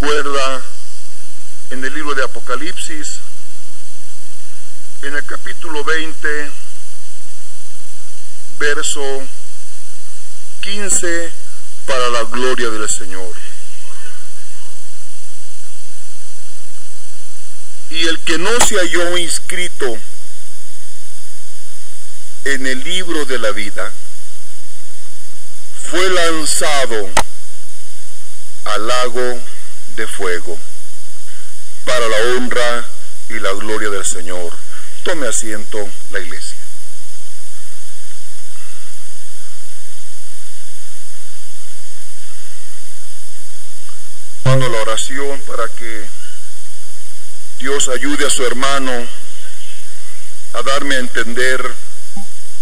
recuerda en el libro de Apocalipsis, en el capítulo 20, verso 15, para la gloria del Señor. Y el que no se halló inscrito en el libro de la vida, fue lanzado al lago de fuego para la honra y la gloria del Señor. Tome asiento la iglesia. Mando la oración para que Dios ayude a su hermano a darme a entender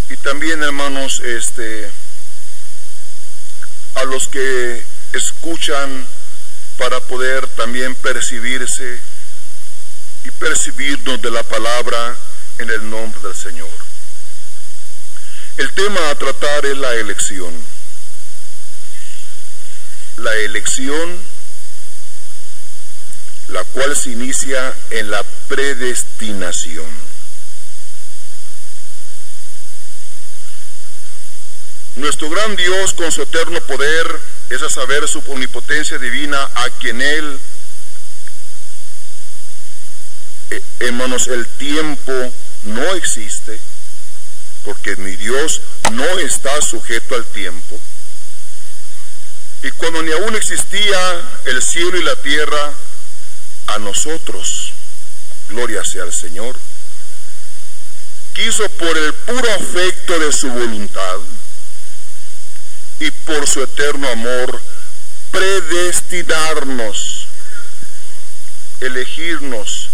y también hermanos este a los que escuchan para poder también percibirse y percibirnos de la palabra en el nombre del Señor. El tema a tratar es la elección. La elección, la cual se inicia en la predestinación. Nuestro gran Dios con su eterno poder es a saber su omnipotencia divina a quien Él, eh, hermanos, el tiempo no existe, porque mi Dios no está sujeto al tiempo. Y cuando ni aún existía el cielo y la tierra, a nosotros, gloria sea al Señor, quiso por el puro afecto de su voluntad, y por su eterno amor predestinarnos, elegirnos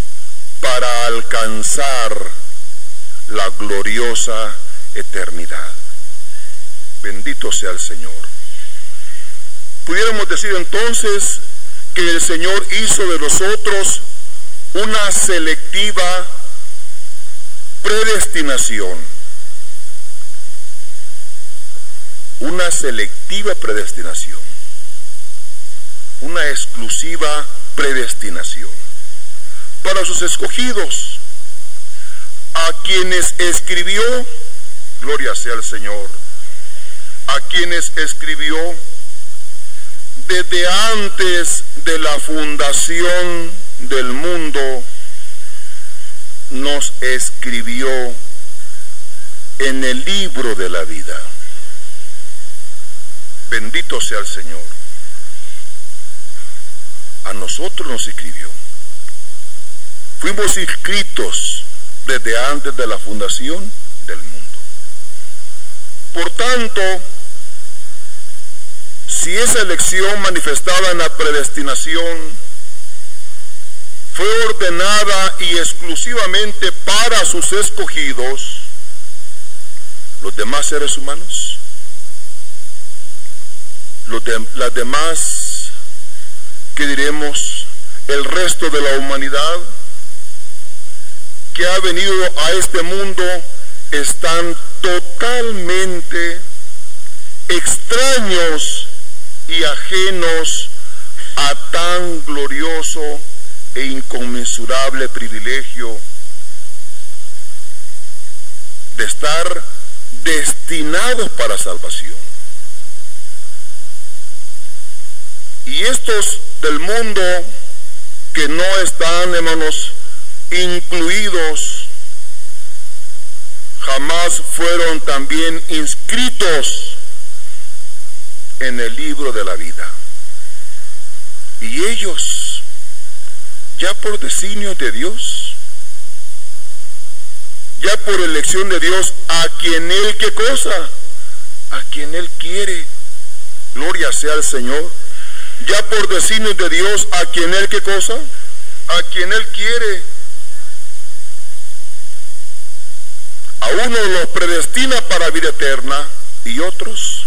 para alcanzar la gloriosa eternidad. Bendito sea el Señor. Pudiéramos decir entonces que el Señor hizo de nosotros una selectiva predestinación una selectiva predestinación, una exclusiva predestinación para sus escogidos, a quienes escribió, gloria sea al Señor, a quienes escribió desde antes de la fundación del mundo, nos escribió en el libro de la vida. Bendito sea el Señor. A nosotros nos escribió. Fuimos inscritos desde antes de la fundación del mundo. Por tanto, si esa elección manifestada en la predestinación fue ordenada y exclusivamente para sus escogidos, los demás seres humanos, las demás, que diremos, el resto de la humanidad que ha venido a este mundo están totalmente extraños y ajenos a tan glorioso e inconmensurable privilegio de estar destinados para salvación. Y estos del mundo que no están, hermanos, incluidos, jamás fueron también inscritos en el libro de la vida. Y ellos, ya por designio de Dios, ya por elección de Dios, a quien Él qué cosa, a quien Él quiere, gloria sea al Señor ya por designio de Dios a quien Él qué cosa, a quien Él quiere. A uno los predestina para vida eterna y otros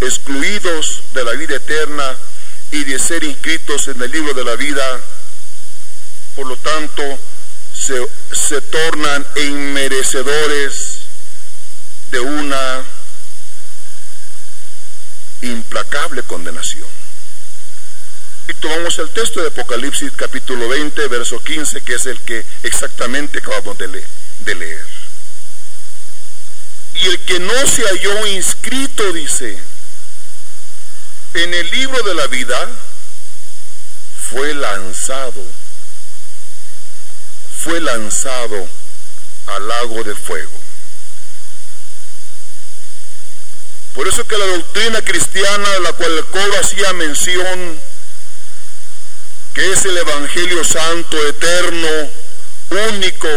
excluidos de la vida eterna y de ser inscritos en el libro de la vida, por lo tanto se, se tornan inmerecedores de una implacable condenación. Y tomamos el texto de Apocalipsis capítulo 20, verso 15, que es el que exactamente acabamos de, de leer. Y el que no se halló inscrito, dice, en el libro de la vida, fue lanzado, fue lanzado al lago de fuego. Por eso que la doctrina cristiana de la cual el coro hacía mención, que es el Evangelio Santo, eterno, único,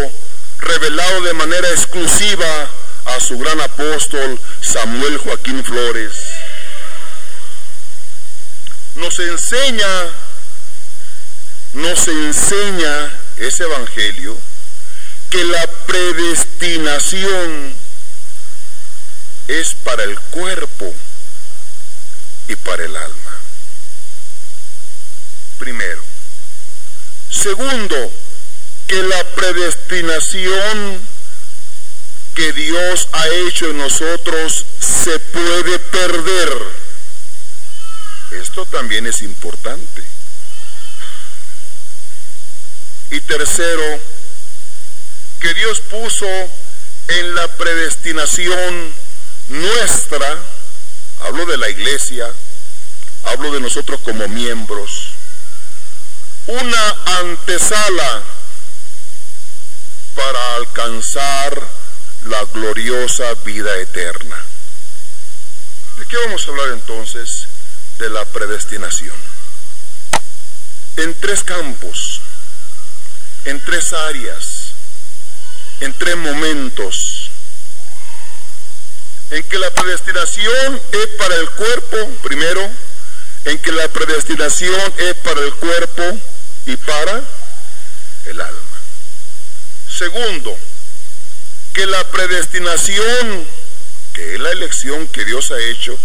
revelado de manera exclusiva a su gran apóstol Samuel Joaquín Flores, nos enseña, nos enseña ese Evangelio que la predestinación es para el cuerpo y para el alma. Primero. Segundo, que la predestinación que Dios ha hecho en nosotros se puede perder. Esto también es importante. Y tercero, que Dios puso en la predestinación nuestra, hablo de la iglesia, hablo de nosotros como miembros, una antesala para alcanzar la gloriosa vida eterna. ¿De qué vamos a hablar entonces? De la predestinación. En tres campos, en tres áreas, en tres momentos, en que la predestinación es para el cuerpo, primero, en que la predestinación es para el cuerpo y para el alma. Segundo, que la predestinación, que es la elección que Dios ha hecho,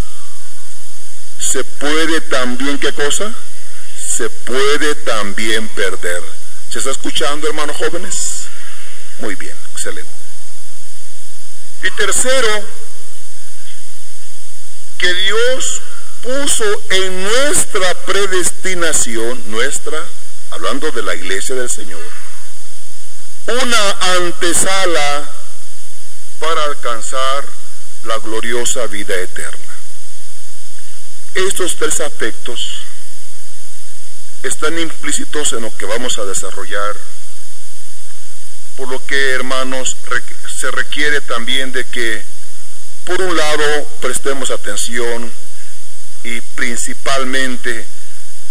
se puede también, ¿qué cosa? Se puede también perder. ¿Se está escuchando, hermanos jóvenes? Muy bien, excelente. Y tercero, que Dios puso en nuestra predestinación, nuestra, hablando de la iglesia del Señor, una antesala para alcanzar la gloriosa vida eterna. Estos tres aspectos están implícitos en lo que vamos a desarrollar, por lo que, hermanos, se requiere también de que, por un lado, prestemos atención y principalmente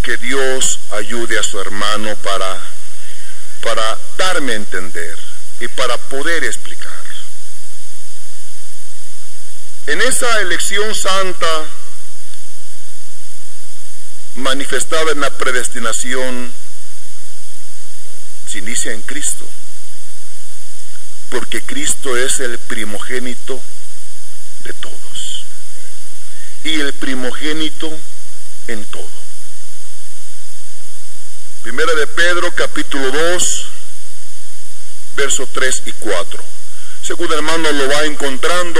que Dios ayude a su hermano para, para darme a entender y para poder explicar. En esa elección santa manifestada en la predestinación se inicia en Cristo, porque Cristo es el primogénito de todos y el primogénito en todo. Primera de Pedro capítulo 2, versos 3 y 4. Según hermano lo va encontrando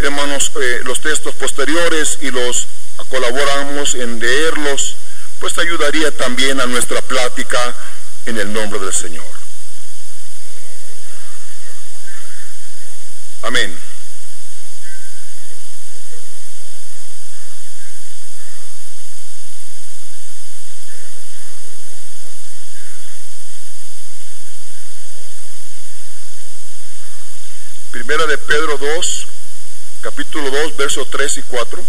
hermanos, eh, los textos posteriores y los colaboramos en leerlos, pues ayudaría también a nuestra plática en el nombre del Señor. Amén. Primera de Pedro 2, capítulo 2, versos 3 y 4.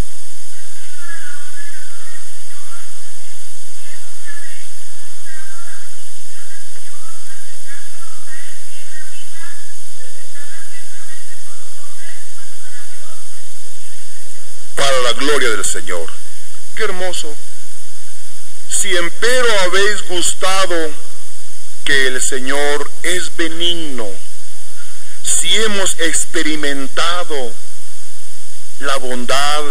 Para la gloria del Señor. Qué hermoso. Si empero habéis gustado que el Señor es benigno, si hemos experimentado la bondad,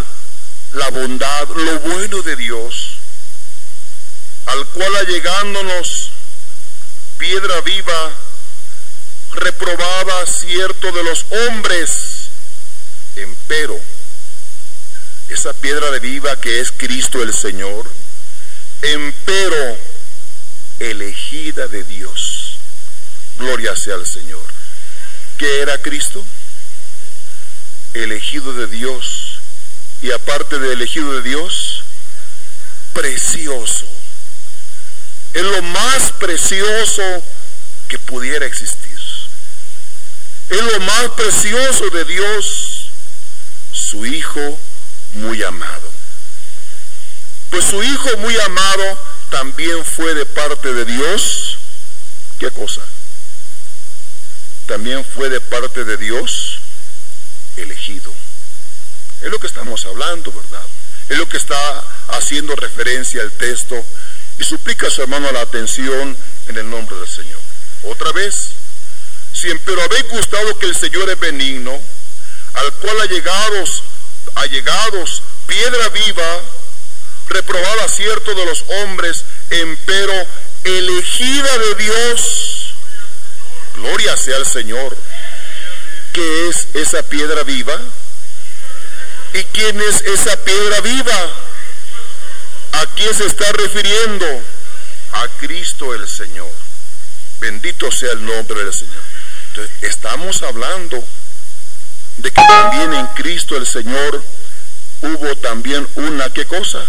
la bondad, lo bueno de Dios, al cual allegándonos piedra viva, reprobaba cierto de los hombres, empero, esa piedra de viva que es Cristo el Señor, empero elegida de Dios. Gloria sea al Señor. ¿Qué era Cristo? Elegido de Dios. Y aparte de elegido de Dios, precioso. Es lo más precioso que pudiera existir. Es lo más precioso de Dios, su Hijo muy amado. Pues su Hijo muy amado también fue de parte de Dios. ¿Qué cosa? También fue de parte de Dios elegido. Es lo que estamos hablando, ¿verdad? Es lo que está haciendo referencia al texto y suplica a su hermano la atención en el nombre del Señor. Otra vez, si pero habéis gustado que el Señor es benigno, al cual allegados, allegados, piedra viva, reprobada cierto de los hombres, empero elegida de Dios. Gloria sea al Señor. ¿Qué es esa piedra viva? ¿Y quién es esa piedra viva? ¿A quién se está refiriendo? A Cristo el Señor. Bendito sea el nombre del Señor. Entonces, estamos hablando de que también en Cristo el Señor hubo también una, ¿qué cosa?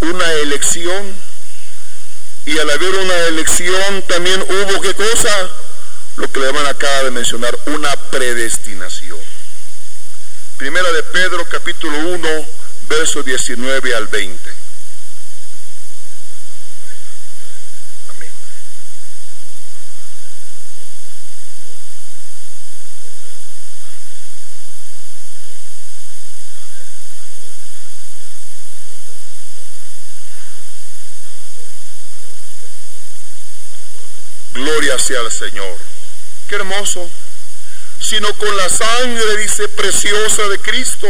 Una elección. Y al haber una elección también hubo, ¿qué cosa? Lo que le van acá de mencionar, una predestinación. Primera de Pedro capítulo 1, verso 19 al 20. Gloria sea al Señor. Qué hermoso. Sino con la sangre, dice, preciosa de Cristo,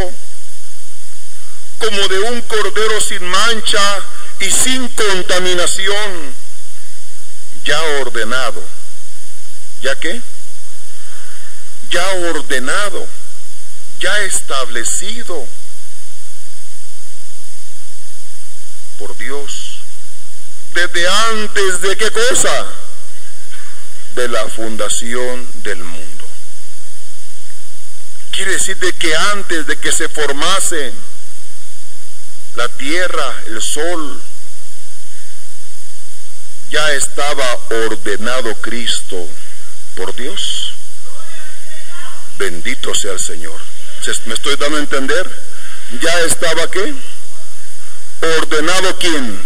como de un cordero sin mancha y sin contaminación, ya ordenado. ¿Ya qué? Ya ordenado, ya establecido por Dios. Desde antes de qué cosa? De la fundación del mundo. Quiere decir de que antes de que se formase la tierra, el sol, ya estaba ordenado Cristo por Dios. Bendito sea el Señor. ¿Me estoy dando a entender? Ya estaba qué? Ordenado quién?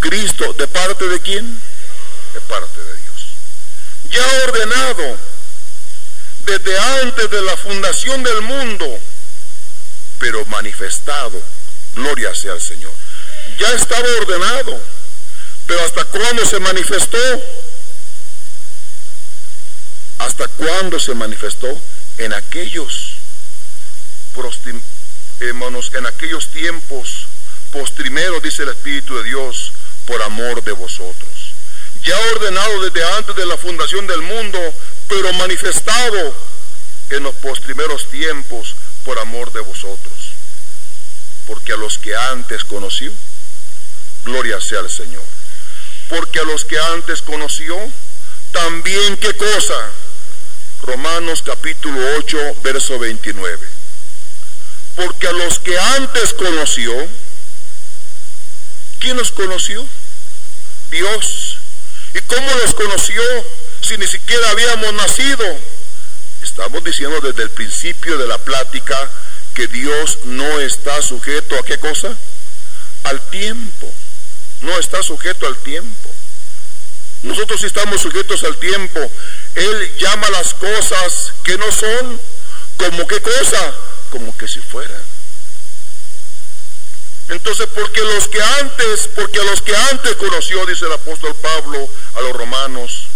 Cristo. ¿De parte de quién? De parte de ya ordenado desde antes de la fundación del mundo, pero manifestado. Gloria sea al Señor. Ya estaba ordenado, pero ¿hasta cuándo se manifestó? ¿Hasta cuándo se manifestó? En aquellos, hermanos, en aquellos tiempos postrimeros, dice el Espíritu de Dios, por amor de vosotros ya ordenado desde antes de la fundación del mundo, pero manifestado en los postrimeros tiempos por amor de vosotros. Porque a los que antes conoció, gloria sea al Señor. Porque a los que antes conoció, también qué cosa? Romanos capítulo 8, verso 29. Porque a los que antes conoció, ¿quién los conoció? Dios ¿Y cómo los conoció si ni siquiera habíamos nacido? Estamos diciendo desde el principio de la plática que Dios no está sujeto a qué cosa? Al tiempo. No está sujeto al tiempo. Nosotros sí estamos sujetos al tiempo. Él llama las cosas que no son como qué cosa, como que si fueran. Entonces, porque los que antes, porque a los que antes conoció, dice el apóstol Pablo a los romanos,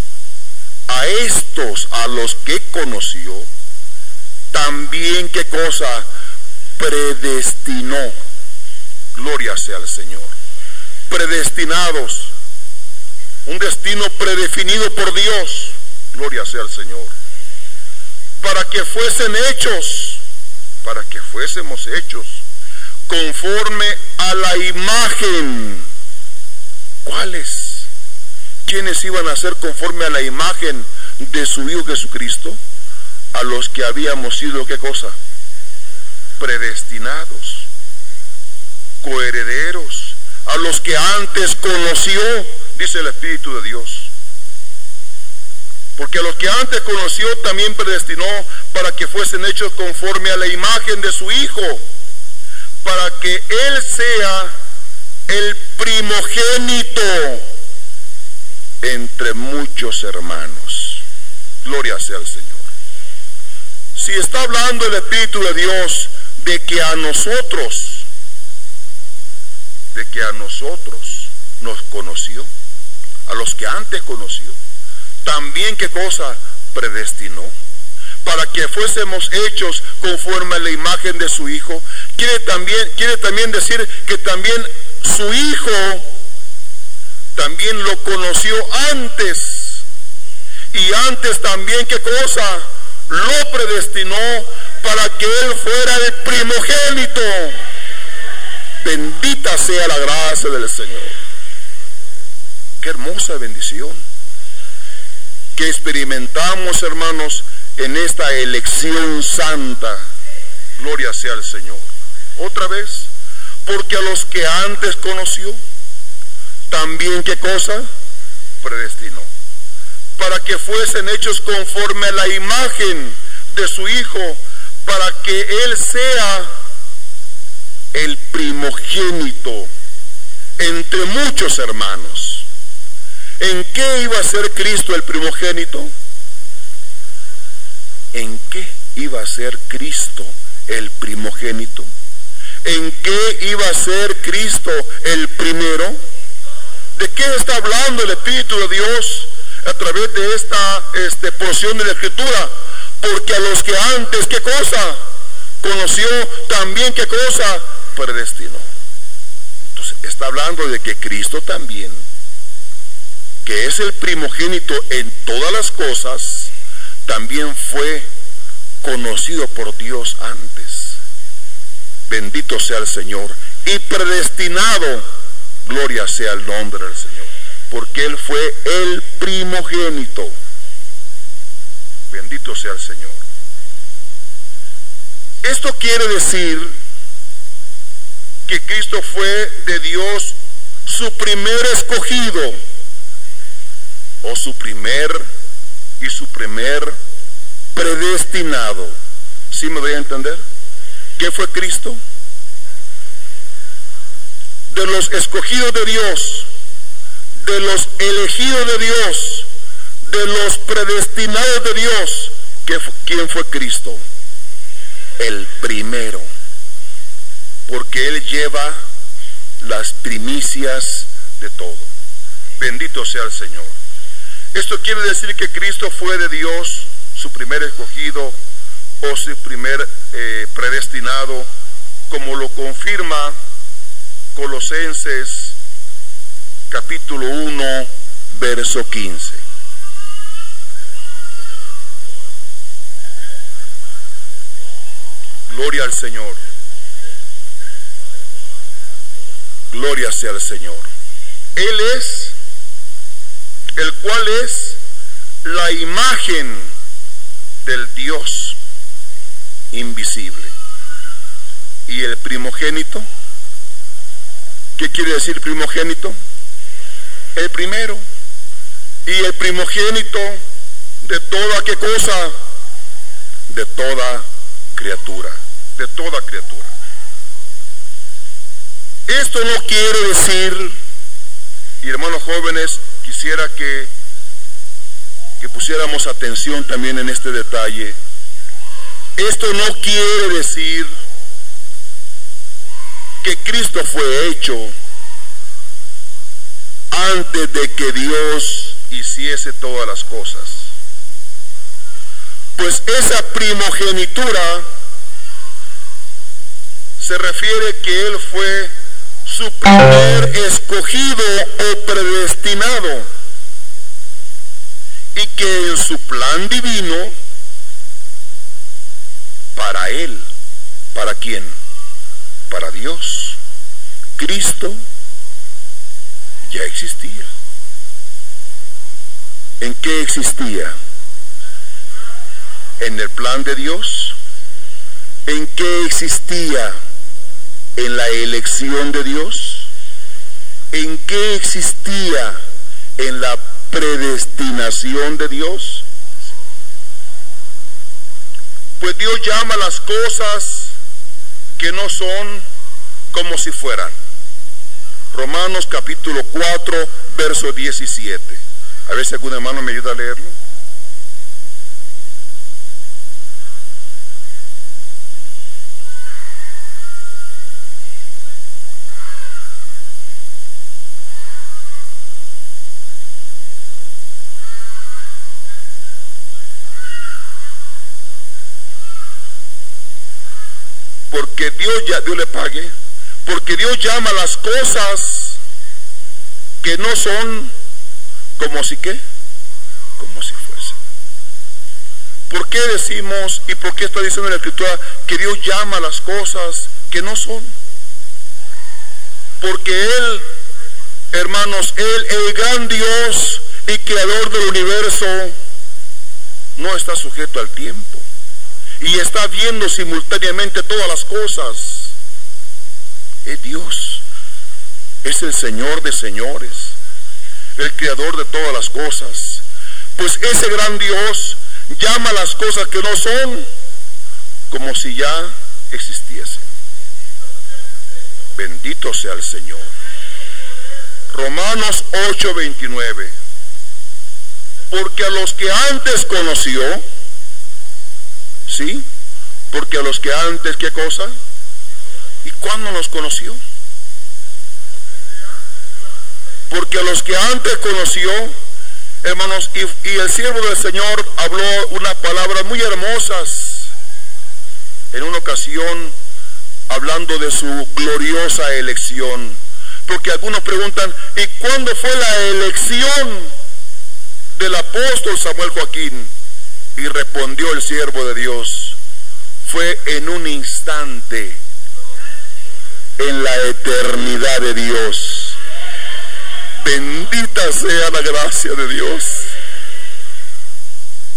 a estos, a los que conoció, también qué cosa predestinó. Gloria sea al Señor. Predestinados. Un destino predefinido por Dios. Gloria sea al Señor. Para que fuesen hechos, para que fuésemos hechos conforme a la imagen. ¿Cuáles? ¿Quiénes iban a ser conforme a la imagen de su Hijo Jesucristo? A los que habíamos sido, ¿qué cosa? Predestinados, coherederos, a los que antes conoció, dice el Espíritu de Dios. Porque a los que antes conoció también predestinó para que fuesen hechos conforme a la imagen de su Hijo, para que Él sea el primogénito entre muchos hermanos. Gloria sea al Señor. Si está hablando el Espíritu de Dios de que a nosotros, de que a nosotros nos conoció, a los que antes conoció, también qué cosa predestinó para que fuésemos hechos conforme a la imagen de su hijo. Quiere también, quiere también decir que también su hijo también lo conoció antes. Y antes también, ¿qué cosa? Lo predestinó para que él fuera el primogénito. Bendita sea la gracia del Señor. Qué hermosa bendición que experimentamos, hermanos, en esta elección santa. Gloria sea al Señor. Otra vez, porque a los que antes conoció, también qué cosa? Predestinó. Para que fuesen hechos conforme a la imagen de su Hijo, para que Él sea el primogénito entre muchos hermanos. ¿En qué iba a ser Cristo el primogénito? ¿En qué iba a ser Cristo el primogénito? ¿En qué iba a ser Cristo el primero? ¿De qué está hablando el Espíritu de Dios a través de esta este, porción de la Escritura? Porque a los que antes, ¿qué cosa? Conoció también, ¿qué cosa? Predestinó. Entonces, está hablando de que Cristo también que es el primogénito en todas las cosas, también fue conocido por Dios antes. Bendito sea el Señor. Y predestinado, gloria sea el nombre del Señor. Porque Él fue el primogénito. Bendito sea el Señor. Esto quiere decir que Cristo fue de Dios su primer escogido o su primer y su primer predestinado. ¿Sí me voy a entender? ¿Qué fue Cristo? De los escogidos de Dios, de los elegidos de Dios, de los predestinados de Dios. ¿Quién fue Cristo? El primero. Porque Él lleva las primicias de todo. Bendito sea el Señor. Esto quiere decir que Cristo fue de Dios su primer escogido o su primer eh, predestinado, como lo confirma Colosenses capítulo 1, verso 15. Gloria al Señor. Gloria sea al Señor. Él es el cual es la imagen del Dios invisible. ¿Y el primogénito? ¿Qué quiere decir primogénito? El primero. ¿Y el primogénito de toda qué cosa? De toda criatura. De toda criatura. Esto no quiere decir, y hermanos jóvenes, quisiera que, que pusiéramos atención también en este detalle. Esto no quiere decir que Cristo fue hecho antes de que Dios hiciese todas las cosas. Pues esa primogenitura se refiere que Él fue su primer escogido o predestinado y que en su plan divino para él, ¿para quién? para Dios, Cristo ya existía. ¿En qué existía? ¿En el plan de Dios? ¿En qué existía? ¿En la elección de Dios? ¿En qué existía? ¿En la predestinación de Dios? Pues Dios llama las cosas que no son como si fueran. Romanos capítulo 4, verso 17. A ver si algún hermano me ayuda a leerlo. Porque Dios ya Dios le pague, porque Dios llama las cosas que no son como si qué, como si fuesen. ¿Por qué decimos y por qué está diciendo en la escritura que Dios llama las cosas que no son? Porque Él, hermanos, Él, el gran Dios y creador del universo, no está sujeto al tiempo y está viendo simultáneamente todas las cosas. Es Dios, es el Señor de señores, el creador de todas las cosas. Pues ese gran Dios llama las cosas que no son como si ya existiesen. Bendito sea el Señor. Romanos 8:29. Porque a los que antes conoció, ¿Sí? Porque a los que antes, ¿qué cosa? ¿Y cuándo los conoció? Porque a los que antes conoció, hermanos, y, el siervo del Señor habló unas palabras muy hermosas en una ocasión hablando de su gloriosa elección. Porque algunos preguntan, ¿y cuándo fue la elección del apóstol Samuel Joaquín? Y respondió el siervo de Dios, fue en un instante, en la eternidad de Dios. Bendita sea la gracia de Dios.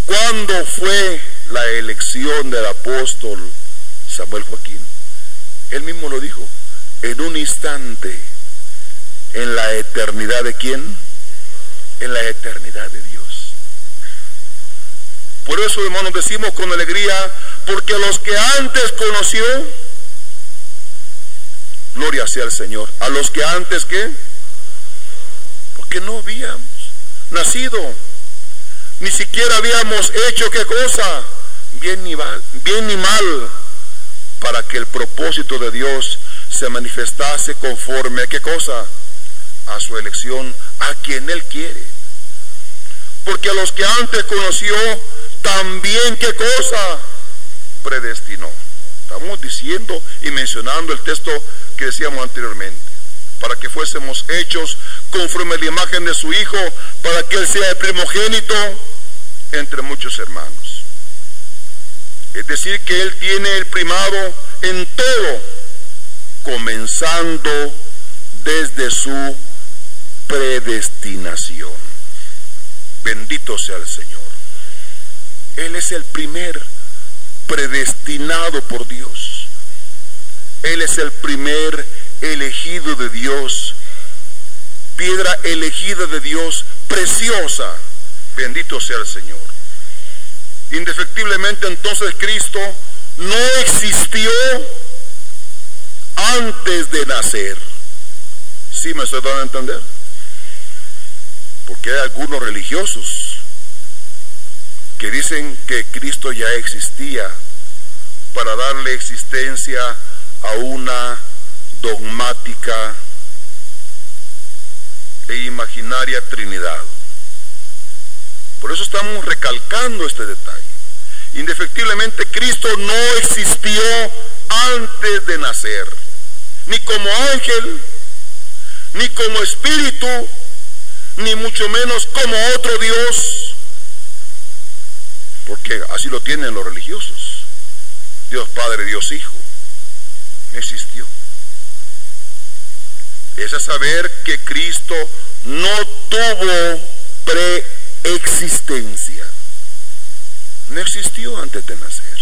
¿Cuándo fue la elección del apóstol Samuel Joaquín? Él mismo lo dijo, en un instante, en la eternidad de quién? En la eternidad de Dios. Por eso, hermanos, decimos con alegría, porque a los que antes conoció, gloria sea al Señor. A los que antes, ¿qué? Porque no habíamos nacido, ni siquiera habíamos hecho qué cosa, bien ni mal, bien ni mal, para que el propósito de Dios se manifestase conforme a qué cosa, a su elección, a quien Él quiere. Porque a los que antes conoció, también qué cosa predestinó. Estamos diciendo y mencionando el texto que decíamos anteriormente, para que fuésemos hechos conforme a la imagen de su Hijo, para que Él sea el primogénito entre muchos hermanos. Es decir, que Él tiene el primado en todo, comenzando desde su predestinación. Bendito sea el Señor. Él es el primer predestinado por Dios. Él es el primer elegido de Dios. Piedra elegida de Dios, preciosa. Bendito sea el Señor. Indefectiblemente entonces Cristo no existió antes de nacer. ¿Sí me estoy dando a entender? Porque hay algunos religiosos que dicen que Cristo ya existía para darle existencia a una dogmática e imaginaria Trinidad. Por eso estamos recalcando este detalle. Indefectiblemente Cristo no existió antes de nacer, ni como ángel, ni como espíritu, ni mucho menos como otro Dios porque así lo tienen los religiosos. Dios Padre, Dios Hijo. No existió. Es a saber que Cristo no tuvo preexistencia. No existió antes de nacer.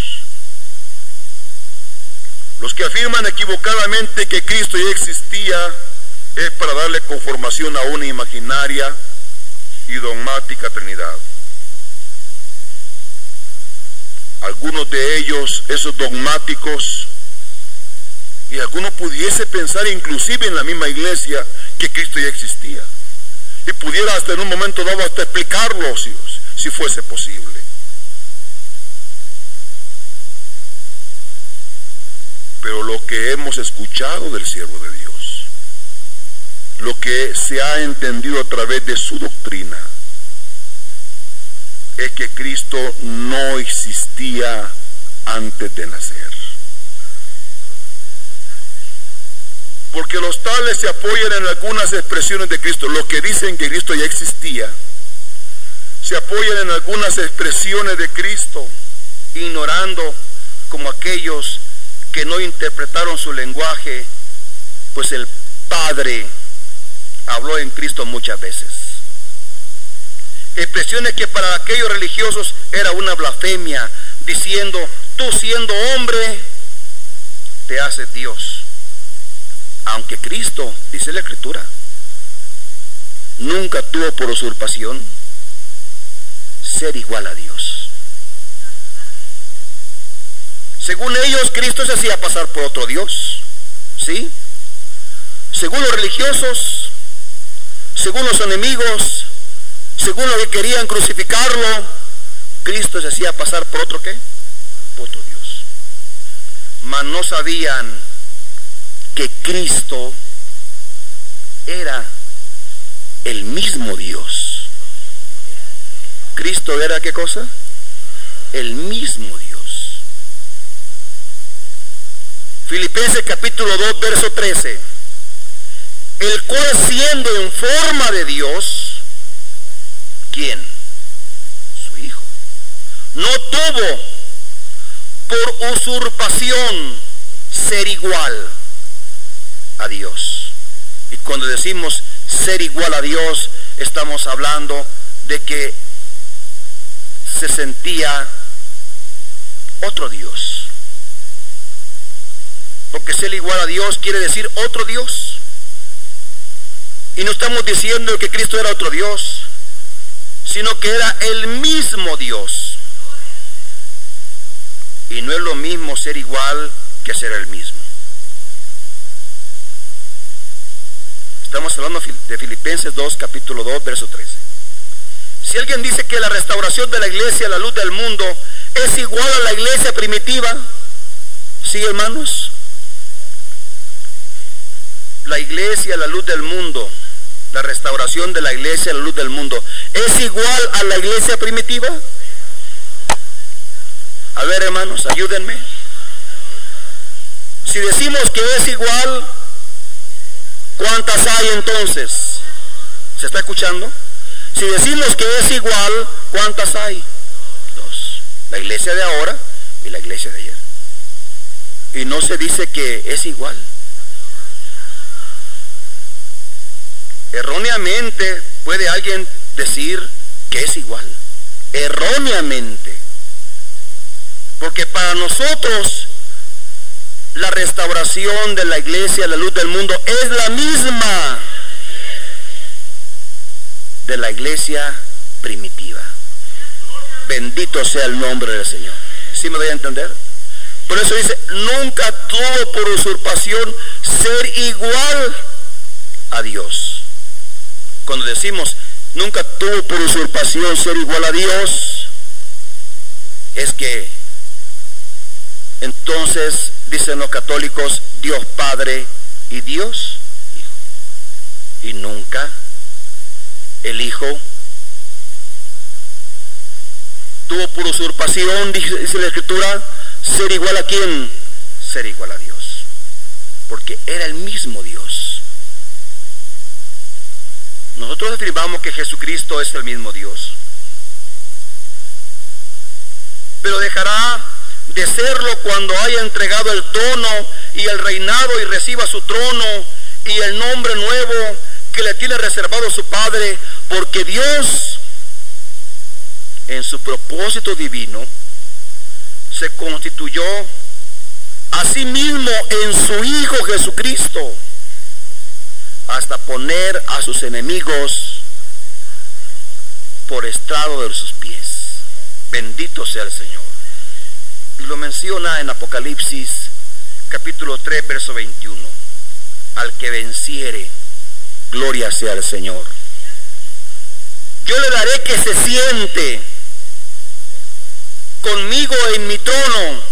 Los que afirman equivocadamente que Cristo ya existía es para darle conformación a una imaginaria y dogmática Trinidad. Algunos de ellos, esos dogmáticos, y algunos pudiese pensar inclusive en la misma iglesia que Cristo ya existía. Y pudiera hasta en un momento dado hasta explicarlo si, si fuese posible. Pero lo que hemos escuchado del siervo de Dios, lo que se ha entendido a través de su doctrina, es que Cristo no existía antes de nacer. Porque los tales se apoyan en algunas expresiones de Cristo. Los que dicen que Cristo ya existía, se apoyan en algunas expresiones de Cristo, ignorando como aquellos que no interpretaron su lenguaje, pues el Padre habló en Cristo muchas veces. Expresiones que para aquellos religiosos era una blasfemia, diciendo, tú siendo hombre, te haces Dios. Aunque Cristo, dice la Escritura, nunca tuvo por usurpación ser igual a Dios. Según ellos, Cristo se hacía pasar por otro Dios. ¿Sí? Según los religiosos, según los enemigos, según los que querían crucificarlo, Cristo se hacía pasar por otro qué? Por Dios. Mas no sabían que Cristo era el mismo Dios. Cristo era qué cosa? El mismo Dios. Filipenses capítulo 2, verso 13. El cual siendo en forma de Dios, ¿quién? Su Hijo. No tuvo por usurpación ser igual a Dios. Y cuando decimos ser igual a Dios, estamos hablando de que se sentía otro Dios porque ser igual a Dios quiere decir otro Dios. Y no estamos diciendo que Cristo era otro Dios, sino que era el mismo Dios. Y no es lo mismo ser igual que ser el mismo. Estamos hablando de Filipenses 2, capítulo 2, verso 13. Si alguien dice que la restauración de la iglesia, la luz del mundo, es igual a la iglesia primitiva, ¿sí hermanos? la iglesia, la luz del mundo, la restauración de la iglesia, la luz del mundo, ¿es igual a la iglesia primitiva? A ver, hermanos, ayúdenme. Si decimos que es igual, ¿cuántas hay entonces? ¿Se está escuchando? Si decimos que es igual, ¿cuántas hay? Dos. La iglesia de ahora y la iglesia de ayer. Y no se dice que es igual. Erróneamente puede alguien decir que es igual. Erróneamente. Porque para nosotros la restauración de la iglesia, la luz del mundo, es la misma de la iglesia primitiva. Bendito sea el nombre del Señor. ¿Sí me voy a entender? Por eso dice, nunca tuvo por usurpación ser igual a Dios. Cuando decimos, nunca tuvo por usurpación ser igual a Dios, es que entonces, dicen los católicos, Dios Padre y Dios Hijo. Y nunca el Hijo tuvo por usurpación, dice la Escritura, ser igual a quién? Ser igual a Dios. Porque era el mismo Dios. Nosotros afirmamos que Jesucristo es el mismo Dios. Pero dejará de serlo cuando haya entregado el tono y el reinado y reciba su trono y el nombre nuevo que le tiene reservado su Padre, porque Dios en su propósito divino se constituyó a sí mismo en su Hijo Jesucristo hasta poner a sus enemigos por estrado de sus pies. Bendito sea el Señor. Y lo menciona en Apocalipsis capítulo 3, verso 21. Al que venciere, gloria sea el Señor. Yo le daré que se siente conmigo en mi trono,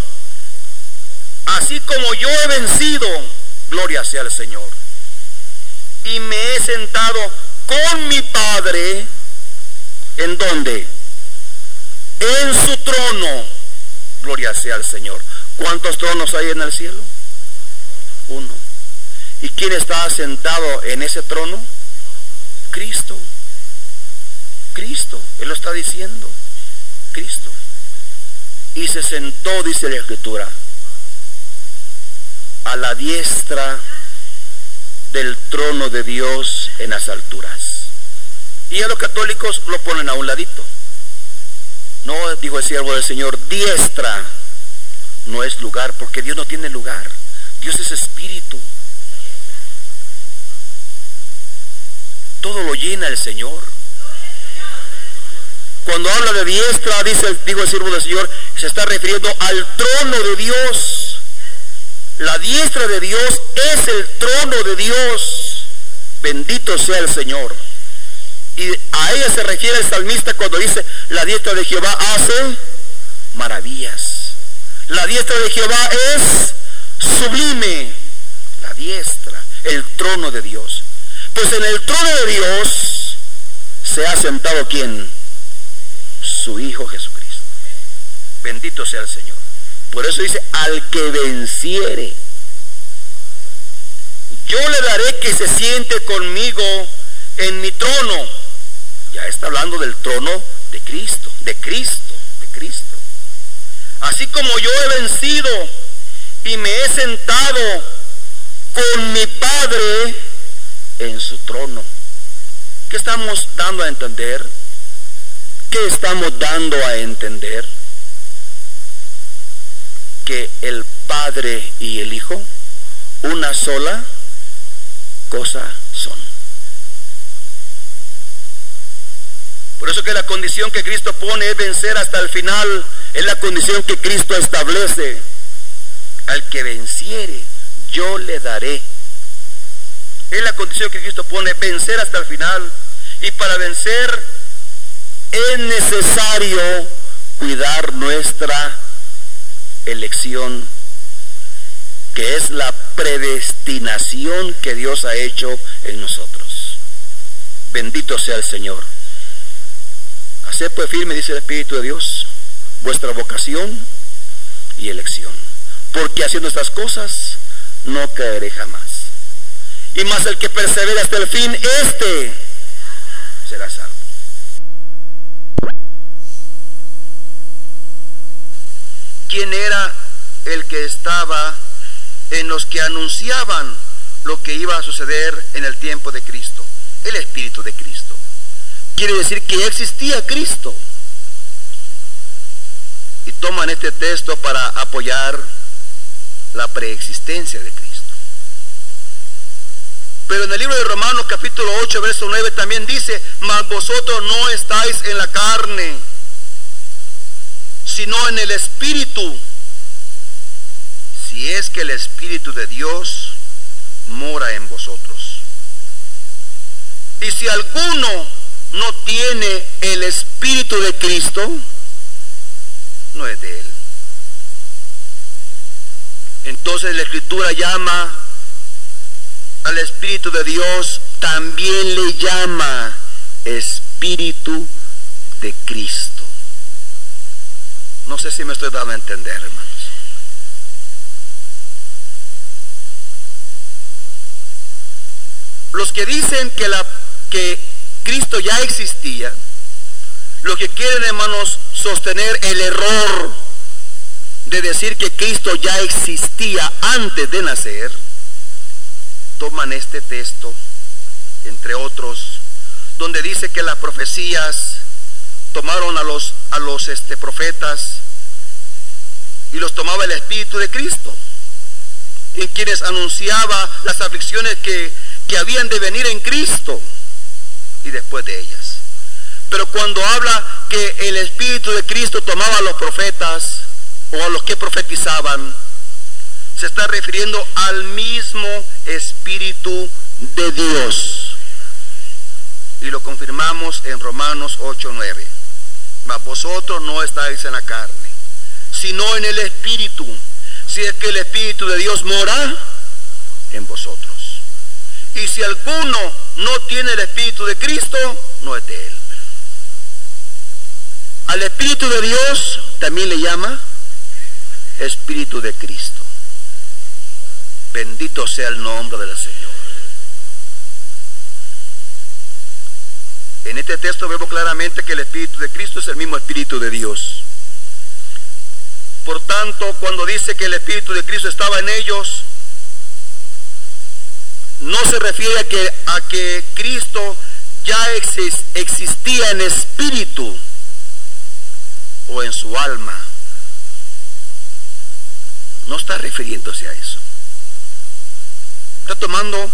así como yo he vencido, gloria sea el Señor. Y me he sentado con mi Padre, ¿en dónde? En su trono, gloria sea el Señor. ¿Cuántos tronos hay en el cielo? Uno. ¿Y quién está sentado en ese trono? Cristo. Cristo. Él lo está diciendo. Cristo. Y se sentó, dice la escritura, a la diestra del trono de Dios en las alturas. Y a los católicos lo ponen a un ladito. No, dijo el siervo del Señor, diestra no es lugar, porque Dios no tiene lugar. Dios es espíritu. Todo lo llena el Señor. Cuando habla de diestra, dice, digo el siervo del Señor, se está refiriendo al trono de Dios. La diestra de Dios es el trono de Dios. Bendito sea el Señor. Y a ella se refiere el salmista cuando dice, la diestra de Jehová hace maravillas. La diestra de Jehová es sublime. La diestra, el trono de Dios. Pues en el trono de Dios se ha sentado quién? Su Hijo Jesucristo. Bendito sea el Señor. Por eso dice, al que venciere, yo le daré que se siente conmigo en mi trono. Ya está hablando del trono de Cristo, de Cristo, de Cristo. Así como yo he vencido y me he sentado con mi Padre en su trono. ¿Qué estamos dando a entender? ¿Qué estamos dando a entender? Que el Padre y el Hijo, una sola cosa son. Por eso que la condición que Cristo pone es vencer hasta el final, es la condición que Cristo establece. Al que venciere, yo le daré. Es la condición que Cristo pone, vencer hasta el final. Y para vencer es necesario cuidar nuestra elección, que es la predestinación que Dios ha hecho en nosotros. Bendito sea el Señor. Hacer pues firme, dice el Espíritu de Dios, vuestra vocación y elección. Porque haciendo estas cosas no caeré jamás. Y más el que persevera hasta el fin, este será salvo. ¿Quién era el que estaba en los que anunciaban lo que iba a suceder en el tiempo de Cristo? El Espíritu de Cristo. Quiere decir que existía Cristo. Y toman este texto para apoyar la preexistencia de Cristo. Pero en el libro de Romanos capítulo 8, verso 9 también dice, mas vosotros no estáis en la carne, sino en el Espíritu. Si es que el Espíritu de Dios mora en vosotros. Y si alguno no tiene el Espíritu de Cristo, no es de él. Entonces la Escritura llama al Espíritu de Dios, también le llama Espíritu de Cristo. No sé si me estoy dando a entender, hermanos. Los que dicen que, la, que Cristo ya existía, lo que quieren, hermanos, sostener el error de decir que Cristo ya existía antes de nacer, toman este texto, entre otros, donde dice que las profecías tomaron a los, a los este, profetas y los tomaba el Espíritu de Cristo, en quienes anunciaba las aflicciones que, que habían de venir en Cristo y después de ellas. Pero cuando habla que el Espíritu de Cristo tomaba a los profetas o a los que profetizaban, se está refiriendo al mismo Espíritu de Dios. Y lo confirmamos en Romanos 8, 9. Mas vosotros no estáis en la carne, sino en el Espíritu. Si es que el Espíritu de Dios mora en vosotros. Y si alguno no tiene el Espíritu de Cristo, no es de él. Al Espíritu de Dios también le llama Espíritu de Cristo. Bendito sea el nombre del Señor. En este texto vemos claramente que el Espíritu de Cristo es el mismo Espíritu de Dios. Por tanto, cuando dice que el Espíritu de Cristo estaba en ellos, no se refiere a que, a que Cristo ya existía en espíritu o en su alma. No está refiriéndose a eso. Está tomando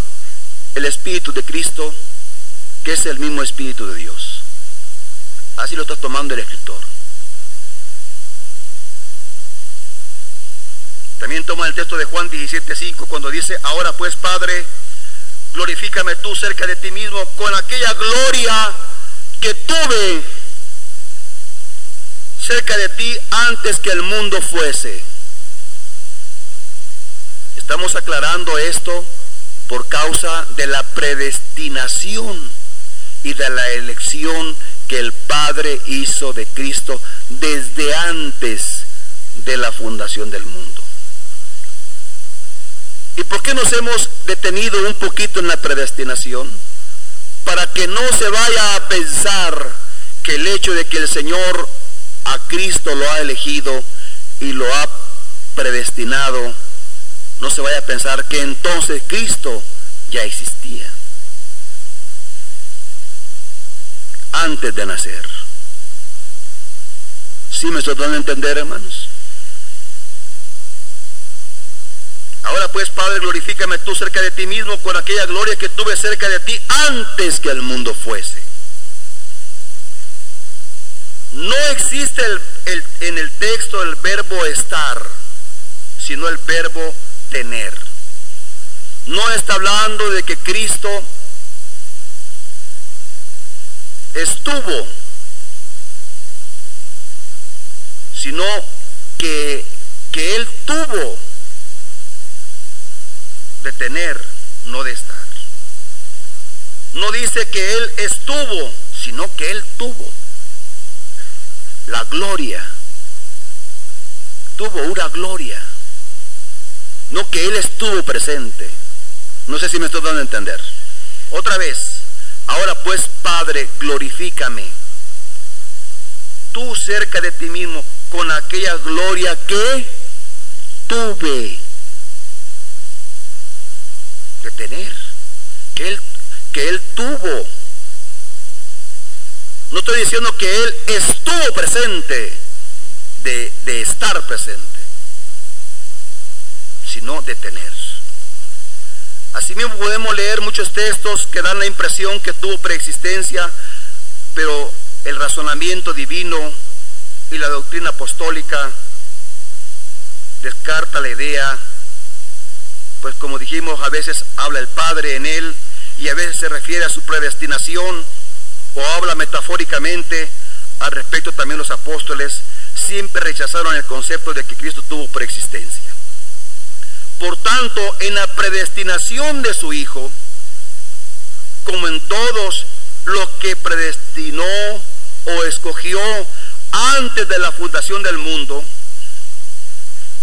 el Espíritu de Cristo, que es el mismo Espíritu de Dios. Así lo está tomando el escritor. También toma el texto de Juan 17:5 cuando dice, ahora pues Padre, glorifícame tú cerca de ti mismo con aquella gloria que tuve cerca de ti antes que el mundo fuese. Estamos aclarando esto por causa de la predestinación y de la elección que el Padre hizo de Cristo desde antes de la fundación del mundo. ¿Y por qué nos hemos detenido un poquito en la predestinación? Para que no se vaya a pensar que el hecho de que el Señor a Cristo lo ha elegido y lo ha predestinado, no se vaya a pensar que entonces Cristo ya existía antes de nacer. ¿Sí me estoy dando a entender, hermanos? Ahora pues, Padre, glorifícame tú cerca de ti mismo con aquella gloria que tuve cerca de ti antes que el mundo fuese. No existe en el texto el verbo estar, sino el verbo tener. No está hablando de que Cristo estuvo, sino que, que Él tuvo de tener, no de estar. No dice que Él estuvo, sino que Él tuvo la gloria. Tuvo una gloria. No que Él estuvo presente. No sé si me estoy dando a entender. Otra vez. Ahora pues, Padre, glorifícame. Tú cerca de ti mismo con aquella gloria que tuve de tener. Que Él, que él tuvo no estoy diciendo que Él estuvo presente de, estar presente, sino de tener. Asimismo podemos leer muchos textos que dan la impresión que tuvo preexistencia, pero el razonamiento divino y la doctrina apostólica descarta la idea, pues como dijimos, a veces habla el Padre en él y a veces se refiere a su predestinación o habla metafóricamente al respecto también los apóstoles, siempre rechazaron el concepto de que Cristo tuvo preexistencia. Por tanto, en la predestinación de su Hijo, como en todos los que predestinó o escogió antes de la fundación del mundo,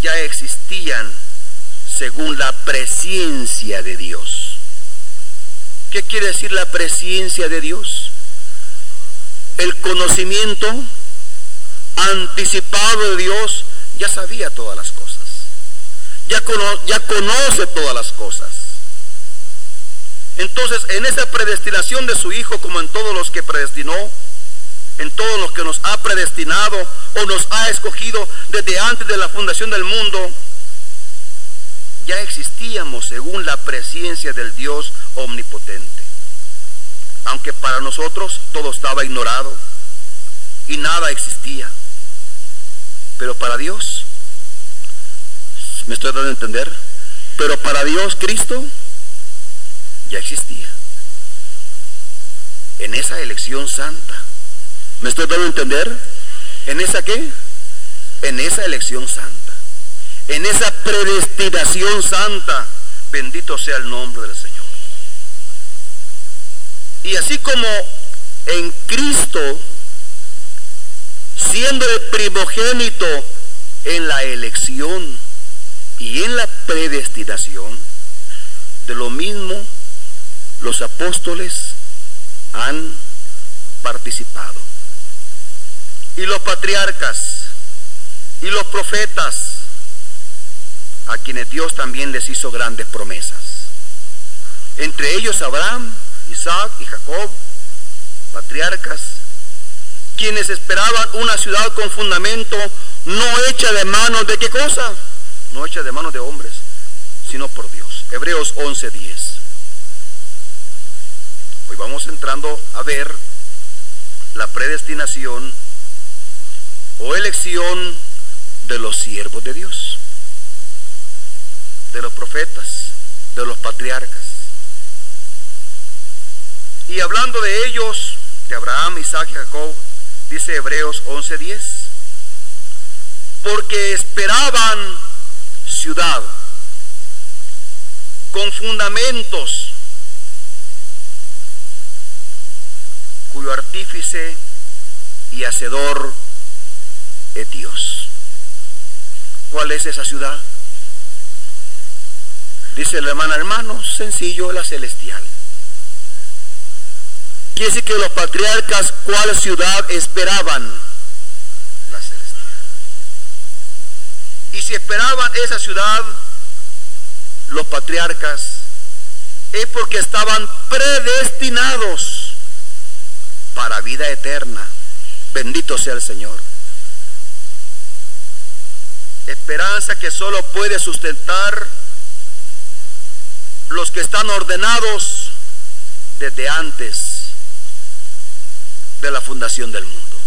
ya existían según la presencia de Dios. ¿Qué quiere decir la presencia de Dios? el conocimiento anticipado de Dios ya sabía todas las cosas. Ya, conoce todas las cosas. Entonces, en esa predestinación de su Hijo, como en todos los que predestinó, en todos los que nos ha predestinado o nos ha escogido desde antes de la fundación del mundo, ya existíamos según la presencia del Dios omnipotente. Aunque para nosotros todo estaba ignorado y nada existía. Pero para Dios, ¿me estoy dando a entender? Pero para Dios Cristo ya existía. En esa elección santa. ¿Me estoy dando a entender? ¿En esa qué? En esa elección santa. En esa predestinación santa. Bendito sea el nombre del Señor. Y así como en Cristo, siendo el primogénito en la elección y en la predestinación, de lo mismo los apóstoles han participado. Y los patriarcas y los profetas, a quienes Dios también les hizo grandes promesas. Entre ellos Abraham, Isaac y Jacob, patriarcas, quienes esperaban una ciudad con fundamento no hecha de manos de qué cosa? No hecha de manos de hombres, sino por Dios. Hebreos 11:10. Hoy vamos entrando a ver la predestinación o elección de los siervos de Dios, de los profetas, de los patriarcas. Y hablando de ellos, de Abraham, Isaac y Jacob, dice Hebreos 11:10, porque esperaban ciudad con fundamentos cuyo artífice y hacedor es Dios. ¿Cuál es esa ciudad? Dice la hermana, hermano, sencillo, la celestial. Quiere decir que los patriarcas, ¿cuál ciudad esperaban? La celestial. Y si esperaban esa ciudad, los patriarcas, es porque estaban predestinados para vida eterna. Bendito sea el Señor. Esperanza que solo puede sustentar los que están ordenados desde antes de la fundación del mundo.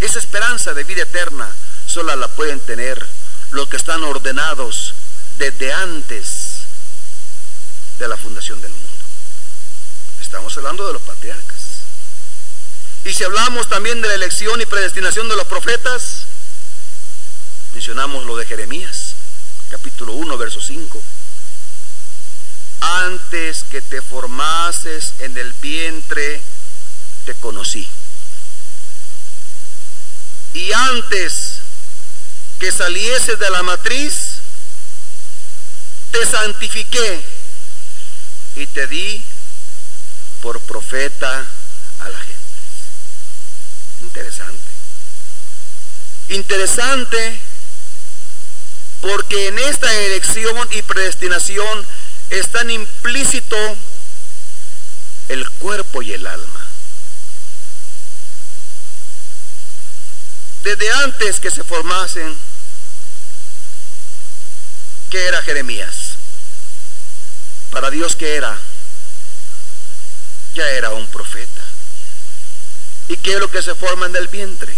Esa esperanza de vida eterna solo la pueden tener los que están ordenados desde antes de la fundación del mundo. Estamos hablando de los patriarcas. Y si hablamos también de la elección y predestinación de los profetas, mencionamos lo de Jeremías, capítulo 1, verso 5. Antes que te formases en el vientre, te conocí. Y antes que salieses de la matriz, te santifiqué y te di por profeta a la gente. Interesante. Interesante porque en esta elección y predestinación están implícito el cuerpo y el alma. Desde antes que se formasen, ¿qué era Jeremías? Para Dios, ¿qué era? Ya era un profeta. ¿Y qué es lo que se forma en el vientre?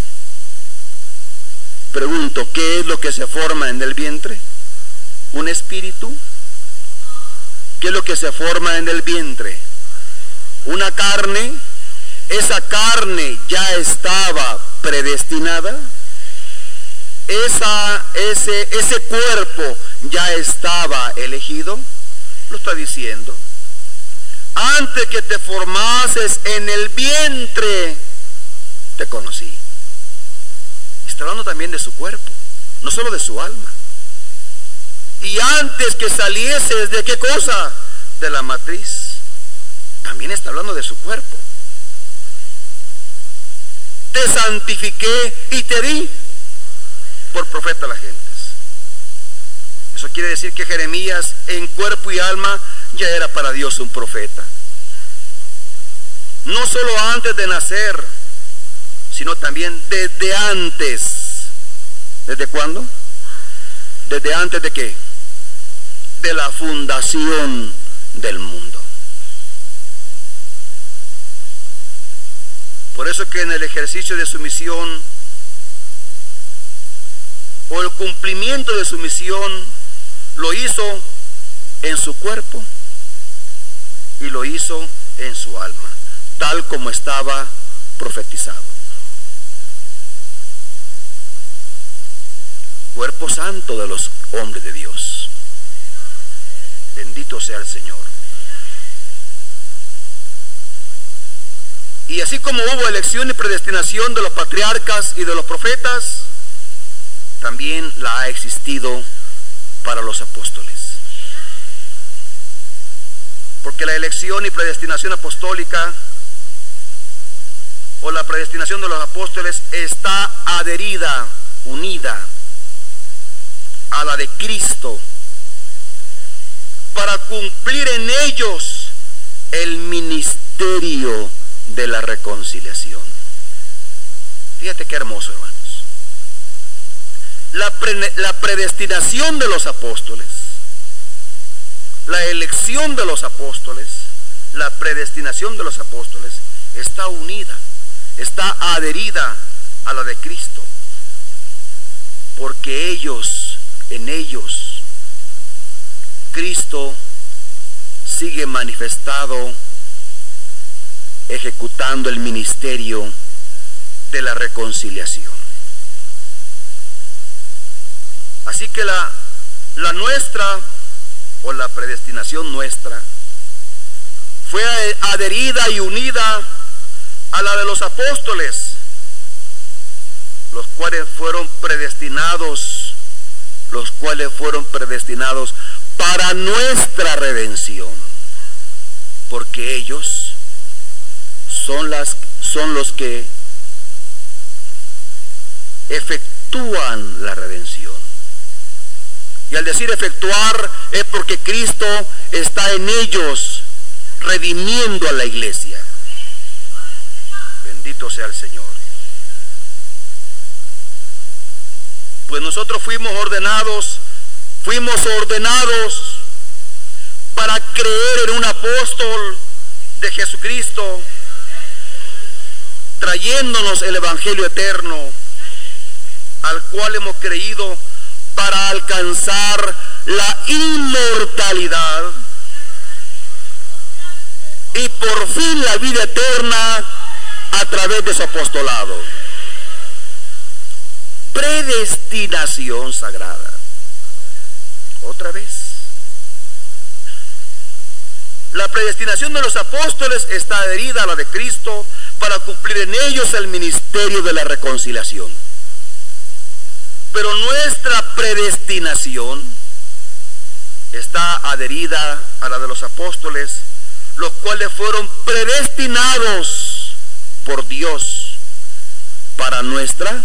Pregunto, ¿qué es lo que se forma en el vientre? ¿Un espíritu? ¿Qué es lo que se forma en el vientre? ¿Una carne? Esa carne ya estaba predestinada, esa, ese, ese cuerpo ya estaba elegido, lo está diciendo. Antes que te formases en el vientre, te conocí. Está hablando también de su cuerpo, no solo de su alma. Y antes que salieses de qué cosa? De la matriz. También está hablando de su cuerpo santifiqué y te di por profeta a las gentes. Eso quiere decir que Jeremías en cuerpo y alma ya era para Dios un profeta. No solo antes de nacer, sino también desde antes. ¿Desde cuándo? ¿Desde antes de qué? De la fundación del mundo. Por eso que en el ejercicio de su misión o el cumplimiento de su misión lo hizo en su cuerpo y lo hizo en su alma, tal como estaba profetizado. Cuerpo santo de los hombres de Dios. Bendito sea el Señor. Y así como hubo elección y predestinación de los patriarcas y de los profetas, también la ha existido para los apóstoles. Porque la elección y predestinación apostólica o la predestinación de los apóstoles está adherida, unida a la de Cristo para cumplir en ellos el ministerio de la reconciliación. Fíjate qué hermoso, hermano la, predestinación de los apóstoles, la elección de los apóstoles, la predestinación de los apóstoles está unida, está adherida a la de Cristo, porque ellos, en ellos, Cristo sigue manifestado, ejecutando el ministerio de la reconciliación. Así que la, la nuestra o la predestinación nuestra fue adherida y unida a la de los apóstoles, los cuales fueron predestinados, los cuales fueron predestinados para nuestra redención, porque ellos son, las, son los que efectúan la redención. Y al decir efectuar es porque Cristo está en ellos redimiendo a la iglesia. Bendito sea el Señor. Pues nosotros fuimos ordenados, fuimos ordenados para creer en un apóstol de Jesucristo, trayéndonos el Evangelio eterno, al cual hemos creído para alcanzar la inmortalidad y por fin la vida eterna a través de su apostolado. Predestinación sagrada. Otra vez. La predestinación de los apóstoles está adherida a la de Cristo para cumplir en ellos el ministerio de la reconciliación. Pero nuestra predestinación está adherida a la de los apóstoles, los cuales fueron predestinados por Dios para nuestra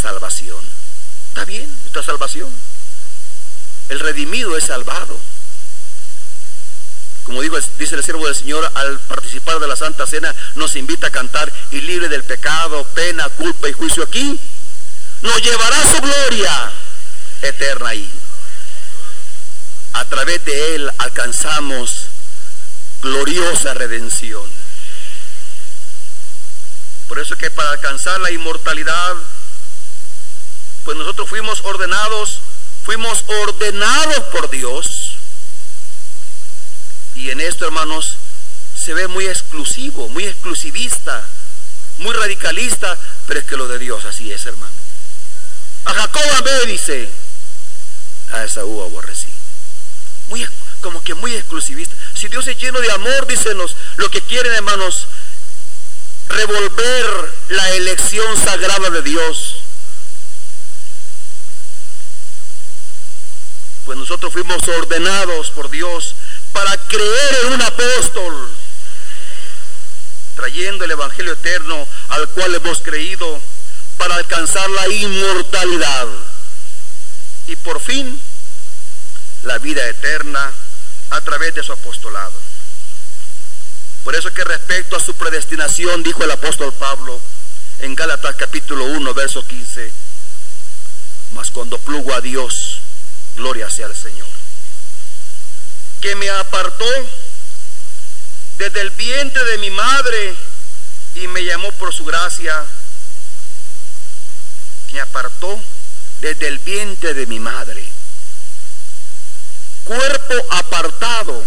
salvación. ¿Está bien nuestra salvación? El redimido es salvado. Como dice el siervo del Señor, al participar de la Santa Cena nos invita a cantar y libre del pecado, pena, culpa y juicio aquí nos llevará su gloria eterna ahí. A través de Él alcanzamos gloriosa redención. Por eso que para alcanzar la inmortalidad, pues nosotros fuimos ordenados, fuimos ordenados por Dios. Y en esto, hermanos, se ve muy exclusivo, muy exclusivista, muy radicalista, pero es que lo de Dios así es, hermano. A Jacob amé, dice. A Esaú aborrecí. Muy, como que muy exclusivista. Si Dios es lleno de amor, dicen los, lo que quieren, hermanos, revolver la elección sagrada de Dios. Pues nosotros fuimos ordenados por Dios para creer en un apóstol, trayendo el Evangelio eterno al cual hemos creído para alcanzar la inmortalidad y por fin la vida eterna a través de su apostolado. Por eso que respecto a su predestinación, dijo el apóstol Pablo en Gálatas capítulo 1, verso 15, mas cuando plugo a Dios, gloria sea al Señor, que me apartó desde el vientre de mi madre y me llamó por su gracia, me apartó desde el vientre de mi madre. Cuerpo apartado,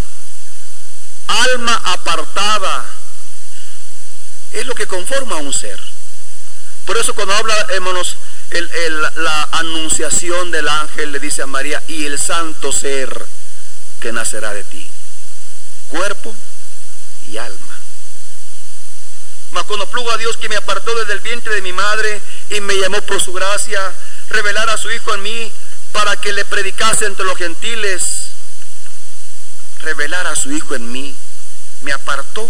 alma apartada, es lo que conforma a un ser. Por eso cuando habla, hermanos, la anunciación del ángel le dice a María, y el santo ser que nacerá de ti. Cuerpo y alma. Mas cuando plugo a Dios que me apartó desde el vientre de mi madre y me llamó por su gracia, revelar a su Hijo en mí para que le predicase entre los gentiles, revelar a su Hijo en mí, me apartó.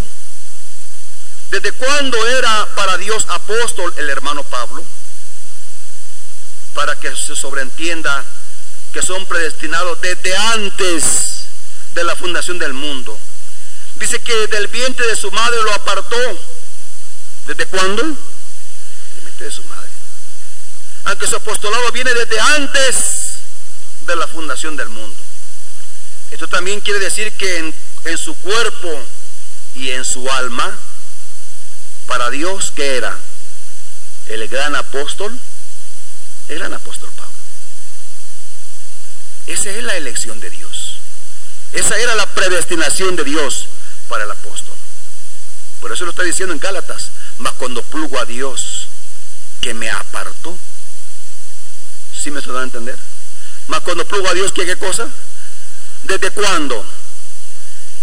¿Desde cuándo era para Dios apóstol el hermano Pablo? Para que se sobreentienda que son predestinados desde antes de la fundación del mundo. Dice que del vientre de su madre lo apartó. ¿Desde cuándo? Del de su madre. Aunque su apostolado viene desde antes de la fundación del mundo. Esto también quiere decir que en, en su cuerpo y en su alma, para Dios, ¿qué era? El gran apóstol, el gran apóstol Pablo. Esa es la elección de Dios. Esa era la predestinación de Dios para el apóstol. Por eso lo está diciendo en Gálatas. Mas cuando plugo a Dios que me apartó. ¿Sí me a entender? Mas cuando plugo a Dios, ¿qué, ¿qué cosa? ¿Desde cuándo?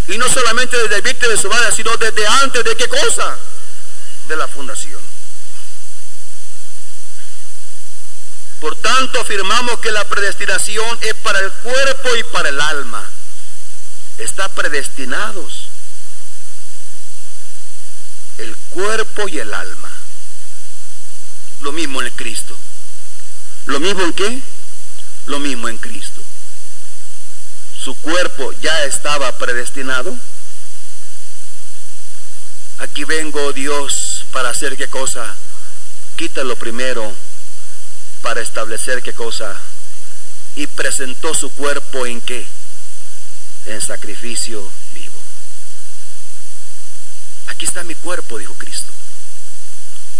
Y no solamente desde el víctima de su madre, sino desde antes de qué cosa? De la fundación. Por tanto, afirmamos que la predestinación es para el cuerpo y para el alma. Está predestinados el cuerpo y el alma. Lo mismo en Cristo. ¿Lo mismo en qué? Lo mismo en Cristo. Su cuerpo ya estaba predestinado. Aquí vengo Dios para hacer qué cosa. Quítalo primero para establecer qué cosa. Y presentó su cuerpo en qué? En sacrificio vivo. Aquí está mi cuerpo, dijo Cristo.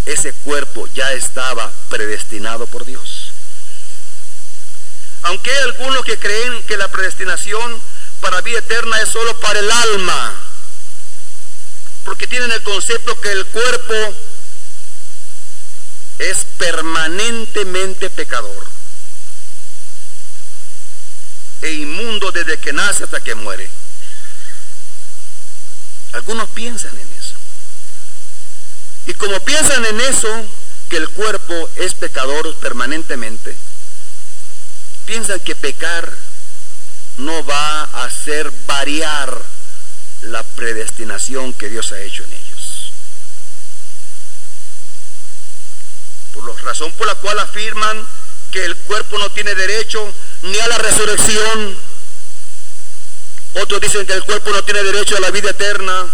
Ese cuerpo ya estaba predestinado por Dios. Aunque hay algunos que creen que la predestinación para vida eterna es solo para el alma, porque tienen el concepto que el cuerpo es permanentemente pecador e inmundo desde que nace hasta que muere. Algunos piensan en eso. Y como piensan en eso, que el cuerpo es pecador permanentemente, piensan que pecar no va a hacer variar la predestinación que Dios ha hecho en ellos. Por la razón por la cual afirman que el cuerpo no tiene derecho ni a la resurrección. Otros dicen que el cuerpo no tiene derecho a la vida eterna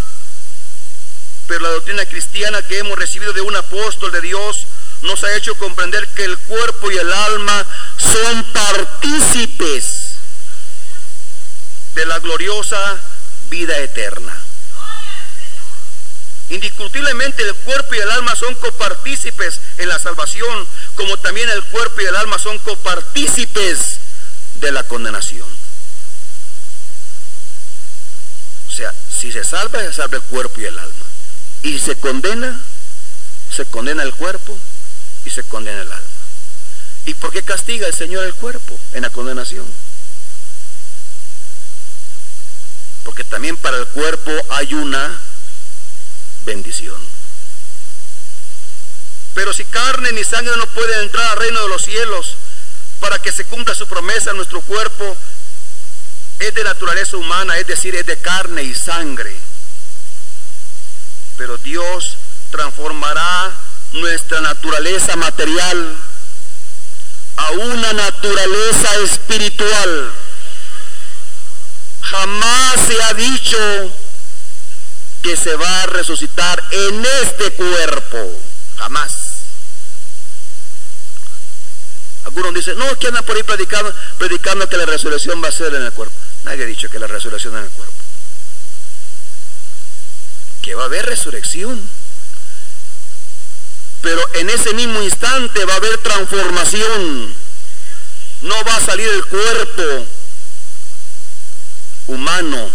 pero la doctrina cristiana que hemos recibido de un apóstol de Dios nos ha hecho comprender que el cuerpo y el alma son partícipes de la gloriosa vida eterna. Indiscutiblemente el cuerpo y el alma son copartícipes en la salvación, como también el cuerpo y el alma son copartícipes de la condenación. O sea, si se salva, se salva el cuerpo y el alma. Y se condena, se condena el cuerpo y se condena el alma. ¿Y por qué castiga el Señor el cuerpo en la condenación? Porque también para el cuerpo hay una bendición. Pero si carne ni sangre no puede entrar al reino de los cielos para que se cumpla su promesa, nuestro cuerpo es de naturaleza humana, es decir, es de carne y sangre pero Dios transformará nuestra naturaleza material a una naturaleza espiritual. Jamás se ha dicho que se va a resucitar en este cuerpo. Jamás. Algunos dicen, no, que por ahí predicando, predicando que la resurrección va a ser en el cuerpo. Nadie ha dicho que la resurrección en el cuerpo. Que va a haber resurrección. Pero en ese mismo instante va a haber transformación. No va a salir el cuerpo humano,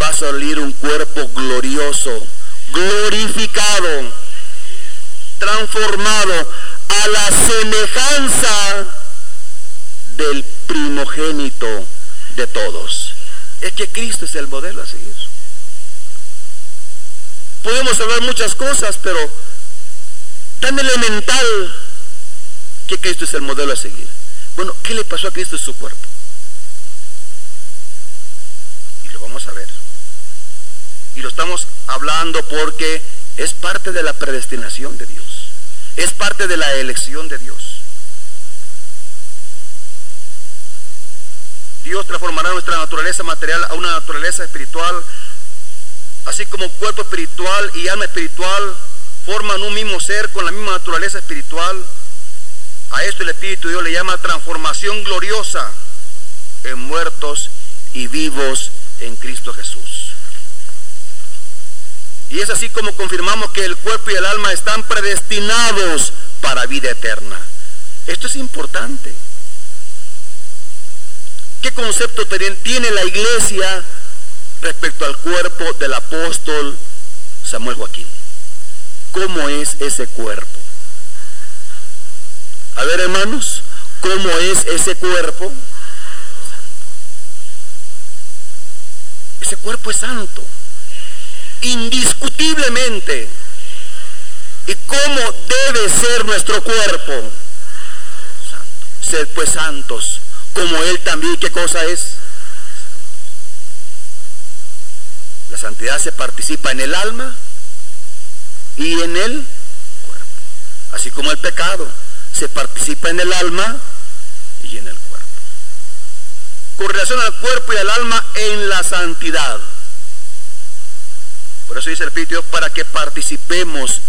va a salir un cuerpo glorioso, glorificado, transformado a la semejanza del primogénito de todos. Es que Cristo es el modelo a seguir. Podemos hablar muchas cosas, pero tan elemental que Cristo es el modelo a seguir. Bueno, ¿qué le pasó a Cristo en su cuerpo? Y lo vamos a ver. Y lo estamos hablando porque es parte de la predestinación de Dios. Es parte de la elección de Dios. Dios transformará nuestra naturaleza material a una naturaleza espiritual, así como cuerpo espiritual y alma espiritual forman un mismo ser con la misma naturaleza espiritual. A esto el Espíritu de Dios le llama transformación gloriosa en muertos y vivos en Cristo Jesús. Y es así como confirmamos que el cuerpo y el alma están predestinados para vida eterna. Esto es importante. ¿Qué concepto tiene la iglesia respecto al cuerpo del apóstol Samuel Joaquín? cómo es ese cuerpo. A ver, hermanos, ¿cómo es ese cuerpo? Ese cuerpo es santo, indiscutiblemente. ¿Y cómo debe ser nuestro cuerpo? Ser pues santos, como Él también, ¿qué cosa es? La santidad se participa en el alma, y en el cuerpo. Así como el pecado se participa en el alma y en el cuerpo. Con relación al cuerpo y al alma en la santidad. Por eso dice el Espíritu para que participemos,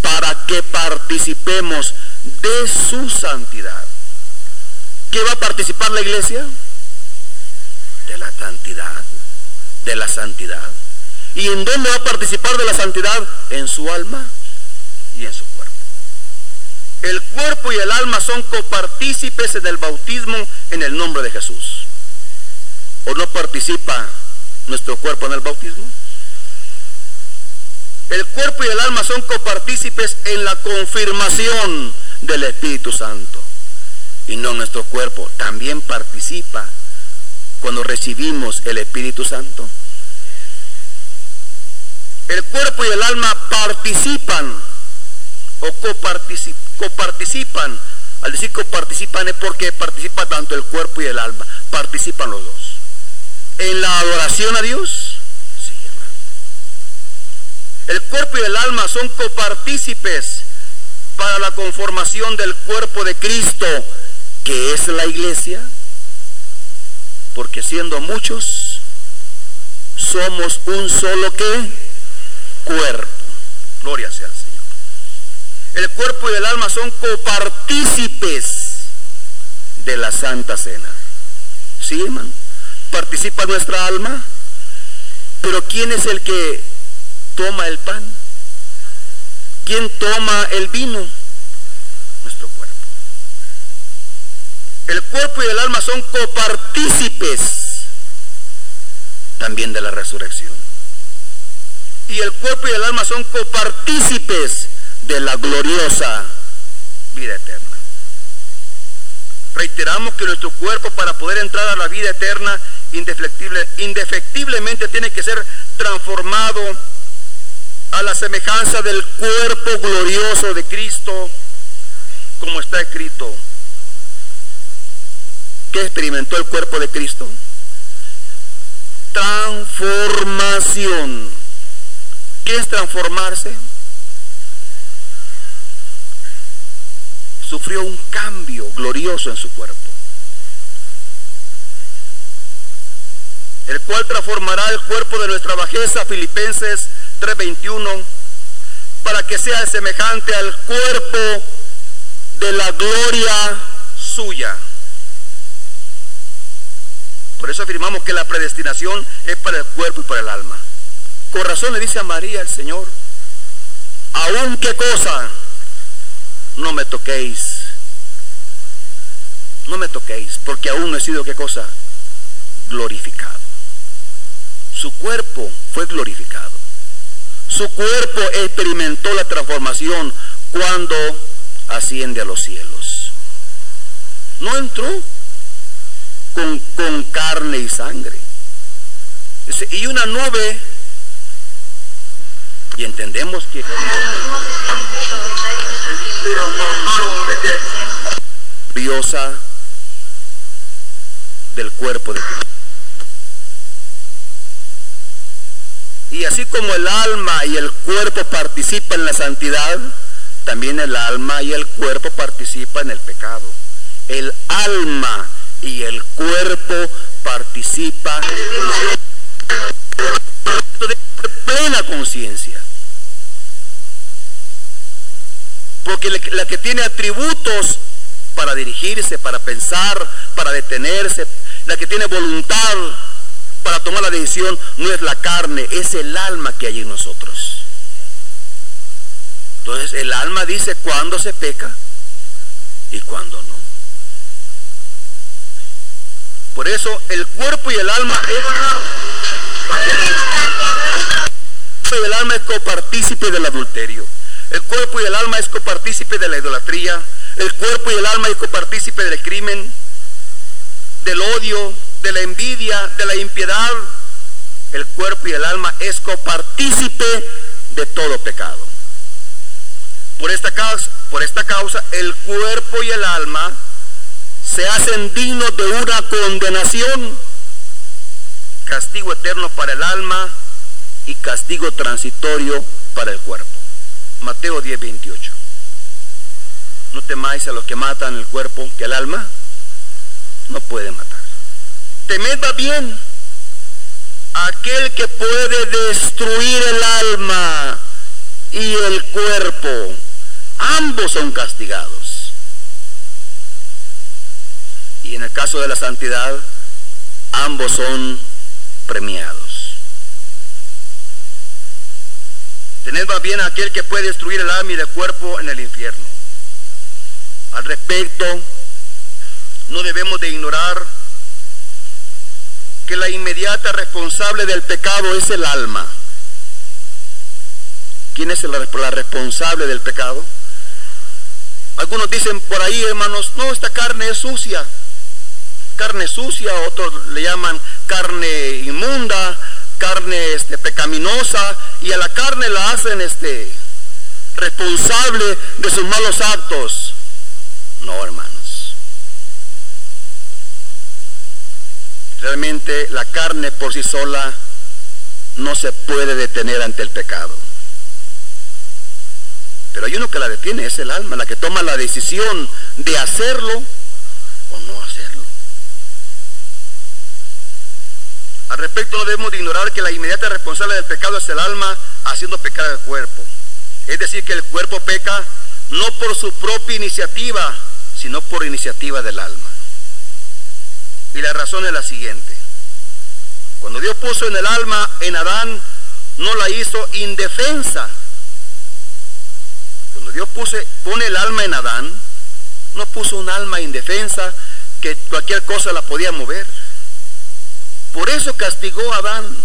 para que participemos de su santidad. ¿Qué va a participar la iglesia? De la santidad, de la santidad. ¿Y en dónde va a participar de la santidad? En su alma y en su cuerpo. El cuerpo y el alma son copartícipes en el bautismo en el nombre de Jesús. ¿O no participa nuestro cuerpo en el bautismo? El cuerpo y el alma son copartícipes en la confirmación del Espíritu Santo. Y no nuestro cuerpo también participa cuando recibimos el Espíritu Santo. El cuerpo y el alma participan o coparticipan. Al decir coparticipan es porque participa tanto el cuerpo y el alma. Participan los dos. En la adoración a Dios. El cuerpo y el alma son copartícipes para la conformación del cuerpo de Cristo, que es la iglesia. Porque siendo muchos, somos un solo que cuerpo. Gloria sea al Señor. El cuerpo y el alma son copartícipes de la Santa Cena. ¿Sí, hermano? Participa nuestra alma. Pero ¿quién es el que toma el pan? ¿Quién toma el vino? Nuestro cuerpo. El cuerpo y el alma son copartícipes también de la resurrección y el cuerpo y el alma son copartícipes de la gloriosa vida eterna. Reiteramos que nuestro cuerpo para poder entrar a la vida eterna indefectible, indefectiblemente tiene que ser transformado a la semejanza del cuerpo glorioso de Cristo, como está escrito. ¿Qué experimentó el cuerpo de Cristo? Transformación ¿Qué es transformarse? sufrió un cambio glorioso en su cuerpo. El cual transformará el cuerpo de nuestra bajeza, Filipenses 3:21, para que sea semejante al cuerpo de la gloria suya. Por eso afirmamos que la predestinación es para el cuerpo y para el alma. Con razón le dice a María el Señor, aún qué cosa, no me toquéis, no me toquéis, porque aún no he sido qué cosa, glorificado. Su cuerpo fue glorificado. Su cuerpo experimentó la transformación cuando asciende a los cielos. No entró con, carne y sangre. Y una nube, y entendemos que gloriosa del cuerpo de Cristo. Y así como el alma y el cuerpo participan en la santidad, también el alma y el cuerpo participan en el pecado. El alma y el cuerpo participan de plena conciencia. Porque la que tiene atributos para dirigirse, para pensar, para detenerse, la que tiene voluntad para tomar la decisión no es la carne, es el alma que hay en nosotros. Entonces el alma dice cuándo se peca y cuándo no. Por eso el cuerpo y el alma el alma es copartícipe del adulterio. El cuerpo y el alma es copartícipe de la idolatría. El cuerpo y el alma es copartícipe del crimen, del odio, de la envidia, de la impiedad. El cuerpo y el alma es copartícipe de todo pecado. Por esta causa, por esta causa el cuerpo y el alma se hacen dignos de una condenación, castigo eterno para el alma y castigo transitorio para el cuerpo. Mateo 10, 28. No temáis a los que matan el cuerpo, que el alma no puede matar. Temed va bien aquel que puede destruir el alma y el cuerpo. Ambos son castigados. Y en el caso de la santidad, ambos son premiados. Tened más bien a aquel que puede destruir el alma y el cuerpo en el infierno. Al respecto, no debemos de ignorar que la inmediata responsable del pecado es el alma. ¿Quién es la responsable del pecado? Algunos dicen por ahí, hermanos, no, esta carne es sucia. Carne sucia, otros le llaman carne inmunda, carne este, pecaminosa, y a la carne la hacen este, responsable de sus malos actos. No, hermanos. Realmente la carne por sí sola no se puede detener ante el pecado. Pero hay uno que la detiene, es el alma, la que toma la decisión de hacerlo o no hacerlo. Al respecto no debemos de ignorar que la inmediata responsable del pecado es el alma haciendo pecar al cuerpo. Es decir, que el cuerpo peca no por su propia iniciativa, sino por iniciativa del alma. Y la razón es la siguiente. Cuando Dios puso en el alma en Adán, no la hizo indefensa, cuando Dios pone el alma en Adán, no puso un alma indefensa que cualquier cosa la podía mover. Por eso castigó a Adán.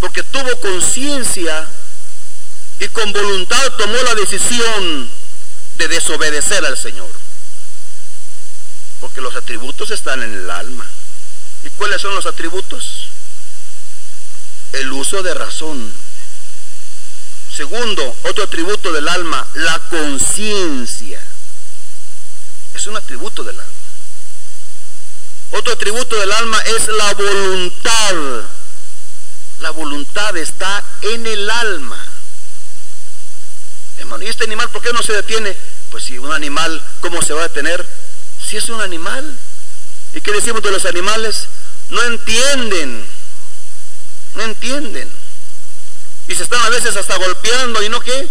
Porque tuvo conciencia y con voluntad tomó la decisión de desobedecer al Señor. Porque los atributos están en el alma. ¿Y cuáles son los atributos? El uso de razón Segundo, otro atributo del alma, la conciencia. Es un atributo del alma. Otro atributo del alma es la voluntad. La voluntad está en el alma. hermano, ¿y este animal por qué no se detiene? Pues si un animal, ¿cómo se va a detener? Si es un animal. ¿Y qué decimos de los animales? No entienden. No entienden. Y se están a veces hasta golpeando y no qué.